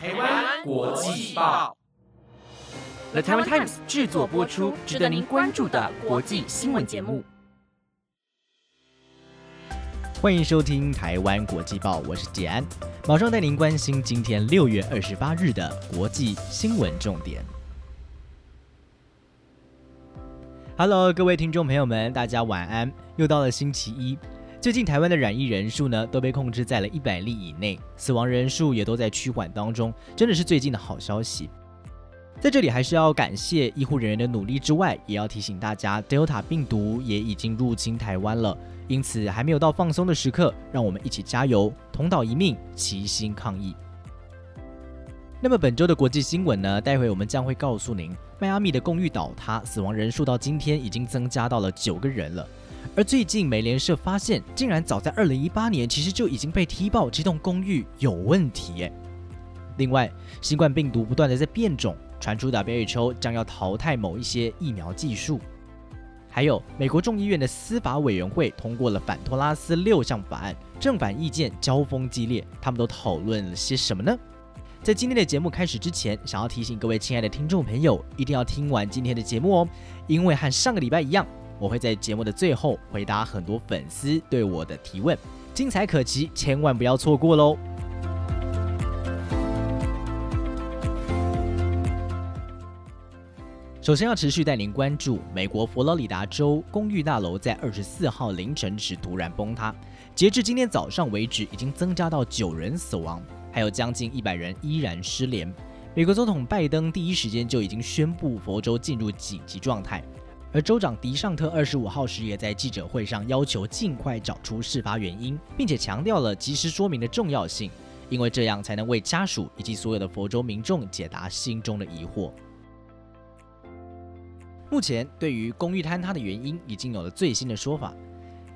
台湾国际报，The Taiwan Times 制作播出，值得您关注的国际新闻节目。欢迎收听台湾国际报，我是杰安，马上带您关心今天六月二十八日的国际新闻重点。Hello，各位听众朋友们，大家晚安！又到了星期一。最近台湾的染疫人数呢，都被控制在了一百例以内，死亡人数也都在趋缓当中，真的是最近的好消息。在这里还是要感谢医护人员的努力之外，也要提醒大家，Delta 病毒也已经入侵台湾了，因此还没有到放松的时刻，让我们一起加油，同岛一命，齐心抗疫。那么本周的国际新闻呢？待会我们将会告诉您，迈阿密的公寓倒塌，死亡人数到今天已经增加到了九个人了。而最近美联社发现，竟然早在二零一八年，其实就已经被踢爆这栋公寓有问题耶。另外，新冠病毒不断的在变种，传出 WHO 将要淘汰某一些疫苗技术。还有，美国众议院的司法委员会通过了反托拉斯六项法案，正反意见交锋激烈，他们都讨论了些什么呢？在今天的节目开始之前，想要提醒各位亲爱的听众朋友，一定要听完今天的节目哦，因为和上个礼拜一样，我会在节目的最后回答很多粉丝对我的提问，精彩可期，千万不要错过喽！首先要持续带您关注美国佛罗里达州公寓大楼在二十四号凌晨时突然崩塌，截至今天早上为止，已经增加到九人死亡。还有将近一百人依然失联。美国总统拜登第一时间就已经宣布佛州进入紧急状态，而州长迪尚特二十五号时也在记者会上要求尽快找出事发原因，并且强调了及时说明的重要性，因为这样才能为家属以及所有的佛州民众解答心中的疑惑。目前对于公寓坍塌的原因已经有了最新的说法。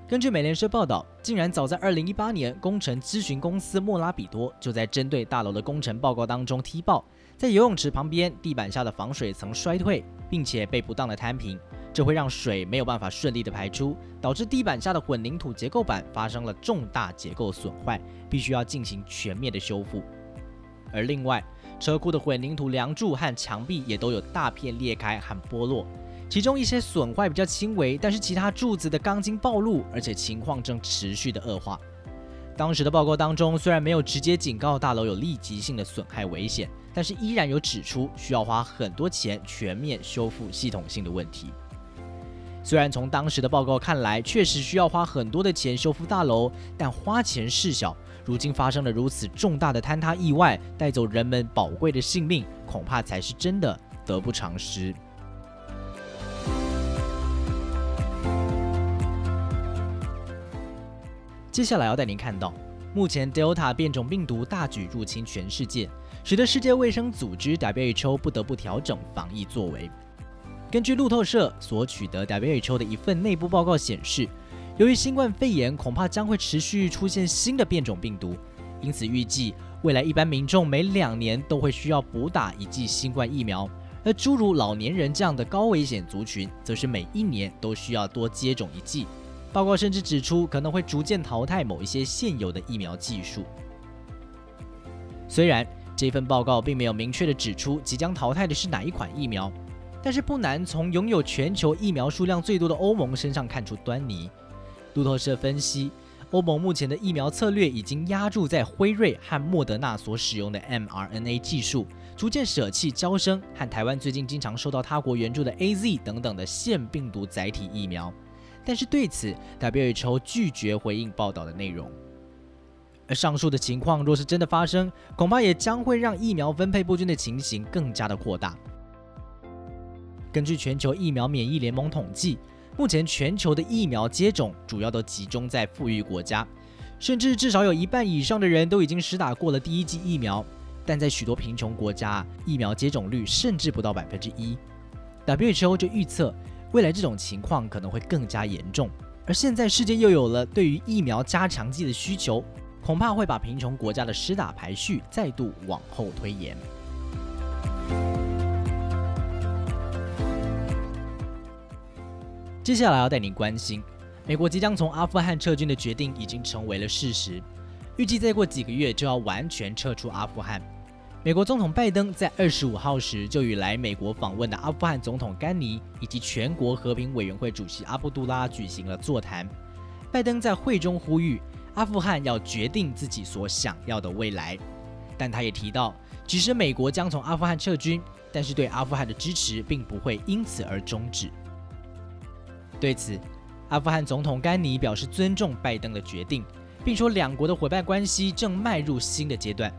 根据美联社报道，竟然早在2018年，工程咨询公司莫拉比多就在针对大楼的工程报告当中踢爆，在游泳池旁边地板下的防水层衰退，并且被不当的摊平，这会让水没有办法顺利的排出，导致地板下的混凝土结构板发生了重大结构损坏，必须要进行全面的修复。而另外，车库的混凝土梁柱和墙壁也都有大片裂开和剥落。其中一些损坏比较轻微，但是其他柱子的钢筋暴露，而且情况正持续的恶化。当时的报告当中虽然没有直接警告大楼有立即性的损害危险，但是依然有指出需要花很多钱全面修复系统性的问题。虽然从当时的报告看来确实需要花很多的钱修复大楼，但花钱事小，如今发生了如此重大的坍塌意外，带走人们宝贵的性命，恐怕才是真的得不偿失。接下来要带您看到，目前 Delta 变种病毒大举入侵全世界，使得世界卫生组织 WHO 不得不调整防疫作为。根据路透社所取得 WHO 的一份内部报告显示，由于新冠肺炎恐怕将会持续出现新的变种病毒，因此预计未来一般民众每两年都会需要补打一剂新冠疫苗，而诸如老年人这样的高危险族群，则是每一年都需要多接种一剂。报告甚至指出，可能会逐渐淘汰某一些现有的疫苗技术。虽然这份报告并没有明确的指出即将淘汰的是哪一款疫苗，但是不难从拥有全球疫苗数量最多的欧盟身上看出端倪。路透社分析，欧盟目前的疫苗策略已经压注在辉瑞和莫德纳所使用的 mRNA 技术，逐渐舍弃交生和台湾最近经常受到他国援助的 AZ 等等的腺病毒载体疫苗。但是对此，WHO 拒绝回应报道的内容。而上述的情况若是真的发生，恐怕也将会让疫苗分配不均的情形更加的扩大。根据全球疫苗免疫联盟统计，目前全球的疫苗接种主要都集中在富裕国家，甚至至少有一半以上的人都已经施打过了第一剂疫苗。但在许多贫穷国家，疫苗接种率甚至不到百分之一。WHO 就预测。未来这种情况可能会更加严重，而现在世界又有了对于疫苗加强剂的需求，恐怕会把贫穷国家的施打排序再度往后推延。接下来要带您关心，美国即将从阿富汗撤军的决定已经成为了事实，预计再过几个月就要完全撤出阿富汗。美国总统拜登在二十五号时就与来美国访问的阿富汗总统甘尼以及全国和平委员会主席阿卜杜拉举行了座谈。拜登在会中呼吁阿富汗要决定自己所想要的未来，但他也提到，即使美国将从阿富汗撤军，但是对阿富汗的支持并不会因此而终止。对此，阿富汗总统甘尼表示尊重拜登的决定，并说两国的伙伴关系正迈入新的阶段。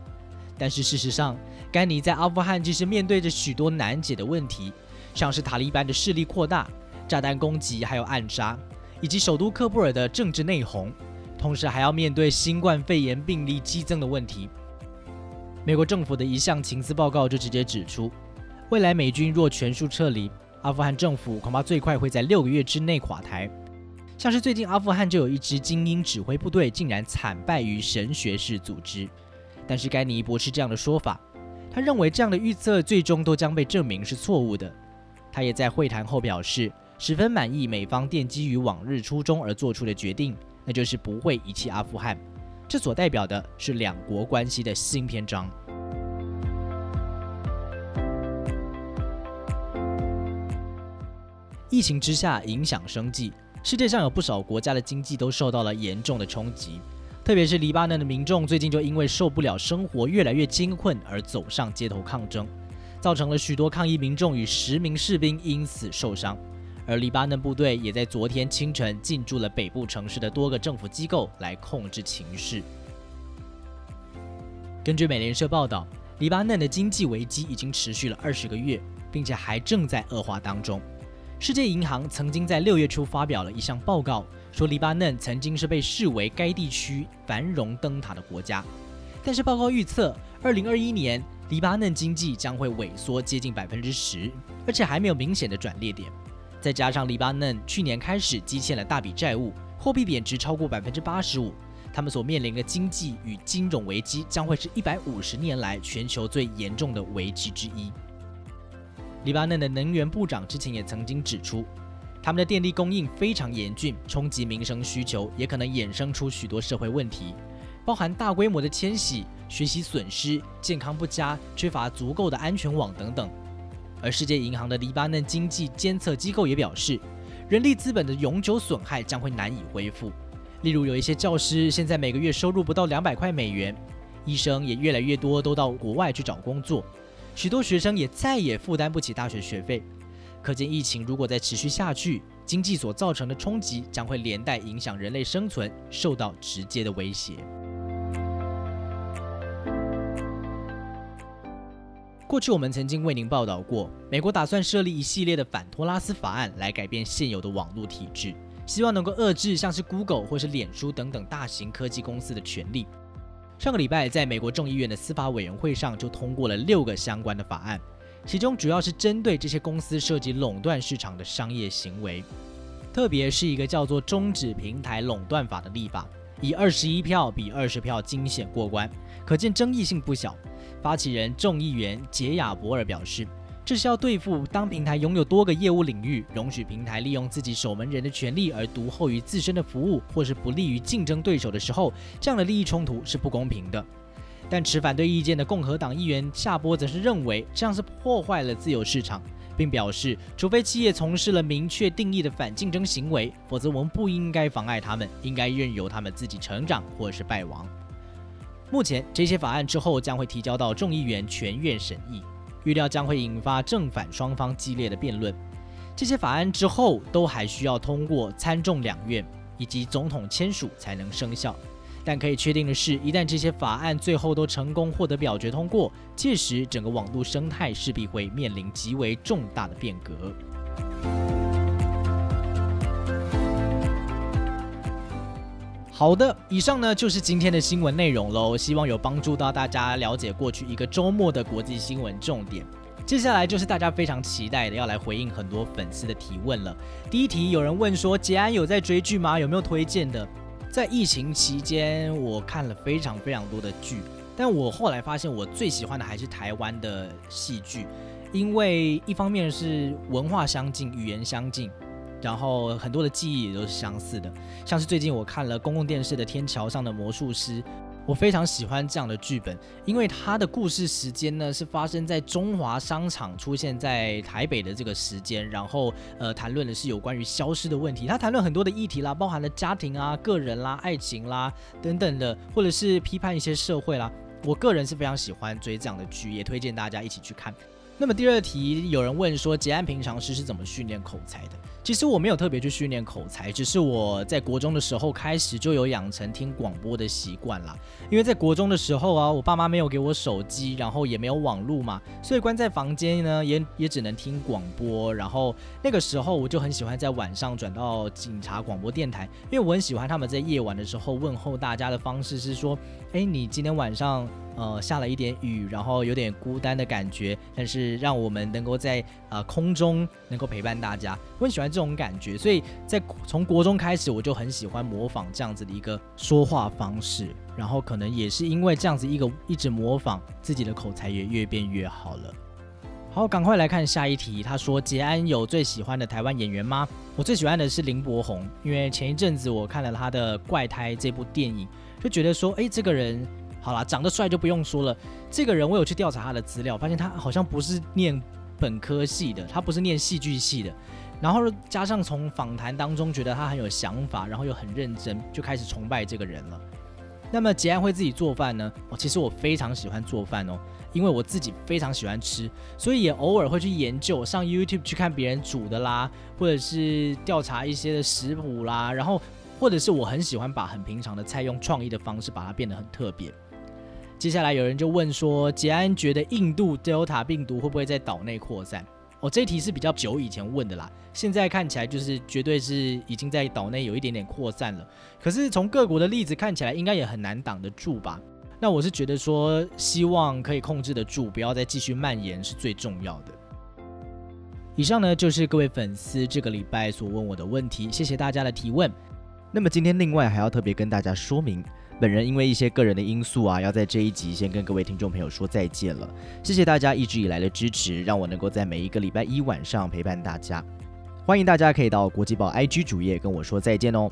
但是事实上，甘尼在阿富汗其实面对着许多难解的问题，像是塔利班的势力扩大、炸弹攻击，还有暗杀，以及首都喀布尔的政治内讧，同时还要面对新冠肺炎病例激增的问题。美国政府的一项情资报告就直接指出，未来美军若全数撤离，阿富汗政府恐怕最快会在六个月之内垮台。像是最近阿富汗就有一支精英指挥部队竟然惨败于神学式组织。但是该尼博士这样的说法，他认为这样的预测最终都将被证明是错误的。他也在会谈后表示，十分满意美方奠基于往日初衷而做出的决定，那就是不会遗弃阿富汗。这所代表的是两国关系的新篇章。疫情之下影响生计，世界上有不少国家的经济都受到了严重的冲击。特别是黎巴嫩的民众最近就因为受不了生活越来越艰困而走上街头抗争，造成了许多抗议民众与十名士兵因此受伤。而黎巴嫩部队也在昨天清晨进驻了北部城市的多个政府机构来控制情势。根据美联社报道，黎巴嫩的经济危机已经持续了二十个月，并且还正在恶化当中。世界银行曾经在六月初发表了一项报告，说黎巴嫩曾经是被视为该地区繁荣灯塔的国家，但是报告预测，二零二一年黎巴嫩经济将会萎缩接近百分之十，而且还没有明显的转捩点。再加上黎巴嫩去年开始积欠了大笔债务，货币贬值超过百分之八十五，他们所面临的经济与金融危机将会是一百五十年来全球最严重的危机之一。黎巴嫩的能源部长之前也曾经指出，他们的电力供应非常严峻，冲击民生需求，也可能衍生出许多社会问题，包含大规模的迁徙、学习损失、健康不佳、缺乏足够的安全网等等。而世界银行的黎巴嫩经济监测机构也表示，人力资本的永久损害将会难以恢复。例如，有一些教师现在每个月收入不到两百块美元，医生也越来越多都到国外去找工作。许多学生也再也负担不起大学学费，可见疫情如果再持续下去，经济所造成的冲击将会连带影响人类生存，受到直接的威胁。过去我们曾经为您报道过，美国打算设立一系列的反托拉斯法案来改变现有的网络体制，希望能够遏制像是 Google 或是脸书等等大型科技公司的权利。上个礼拜，在美国众议院的司法委员会上就通过了六个相关的法案，其中主要是针对这些公司涉及垄断市场的商业行为，特别是一个叫做“终止平台垄断法”的立法，以二十一票比二十票惊险过关，可见争议性不小。发起人众议员杰亚博尔表示。这是要对付当平台拥有多个业务领域，容许平台利用自己守门人的权利而独厚于自身的服务，或是不利于竞争对手的时候，这样的利益冲突是不公平的。但持反对意见的共和党议员夏波则是认为这样是破坏了自由市场，并表示，除非企业从事了明确定义的反竞争行为，否则我们不应该妨碍他们，应该任由他们自己成长或是败亡。目前这些法案之后将会提交到众议员全院审议。预料将会引发正反双方激烈的辩论。这些法案之后都还需要通过参众两院以及总统签署才能生效。但可以确定的是，一旦这些法案最后都成功获得表决通过，届时整个网络生态势必会面临极为重大的变革。好的，以上呢就是今天的新闻内容喽，希望有帮助到大家了解过去一个周末的国际新闻重点。接下来就是大家非常期待的，要来回应很多粉丝的提问了。第一题，有人问说，杰安有在追剧吗？有没有推荐的？在疫情期间，我看了非常非常多的剧，但我后来发现，我最喜欢的还是台湾的戏剧，因为一方面是文化相近，语言相近。然后很多的记忆也都是相似的，像是最近我看了公共电视的《天桥上的魔术师》，我非常喜欢这样的剧本，因为它的故事时间呢是发生在中华商场出现在台北的这个时间，然后呃谈论的是有关于消失的问题。它谈论很多的议题啦，包含了家庭啊、个人啦、爱情啦等等的，或者是批判一些社会啦。我个人是非常喜欢追这样的剧，也推荐大家一起去看。那么第二题，有人问说，杰安平常时是怎么训练口才的？其实我没有特别去训练口才，只是我在国中的时候开始就有养成听广播的习惯啦。因为在国中的时候啊，我爸妈没有给我手机，然后也没有网络嘛，所以关在房间呢，也也只能听广播。然后那个时候我就很喜欢在晚上转到警察广播电台，因为我很喜欢他们在夜晚的时候问候大家的方式是说，哎，你今天晚上。呃，下了一点雨，然后有点孤单的感觉，但是让我们能够在呃空中能够陪伴大家，我很喜欢这种感觉，所以在从国中开始，我就很喜欢模仿这样子的一个说话方式，然后可能也是因为这样子一个一直模仿，自己的口才也越变越好了。好，赶快来看下一题。他说：“杰安有最喜欢的台湾演员吗？”我最喜欢的是林柏宏，因为前一阵子我看了他的《怪胎》这部电影，就觉得说，哎，这个人。好啦，长得帅就不用说了。这个人我有去调查他的资料，发现他好像不是念本科系的，他不是念戏剧系的。然后加上从访谈当中觉得他很有想法，然后又很认真，就开始崇拜这个人了。那么杰安会自己做饭呢？哦，其实我非常喜欢做饭哦，因为我自己非常喜欢吃，所以也偶尔会去研究，上 YouTube 去看别人煮的啦，或者是调查一些的食谱啦，然后或者是我很喜欢把很平常的菜用创意的方式把它变得很特别。接下来有人就问说，杰安觉得印度 Delta 病毒会不会在岛内扩散？哦，这题是比较久以前问的啦，现在看起来就是绝对是已经在岛内有一点点扩散了。可是从各国的例子看起来，应该也很难挡得住吧？那我是觉得说，希望可以控制得住，不要再继续蔓延是最重要的。以上呢就是各位粉丝这个礼拜所问我的问题，谢谢大家的提问。那么今天另外还要特别跟大家说明。本人因为一些个人的因素啊，要在这一集先跟各位听众朋友说再见了。谢谢大家一直以来的支持，让我能够在每一个礼拜一晚上陪伴大家。欢迎大家可以到国际报 IG 主页跟我说再见哦。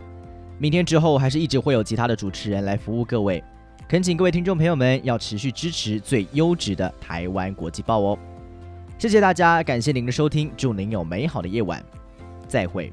明天之后还是一直会有其他的主持人来服务各位，恳请各位听众朋友们要持续支持最优质的台湾国际报哦。谢谢大家，感谢您的收听，祝您有美好的夜晚，再会。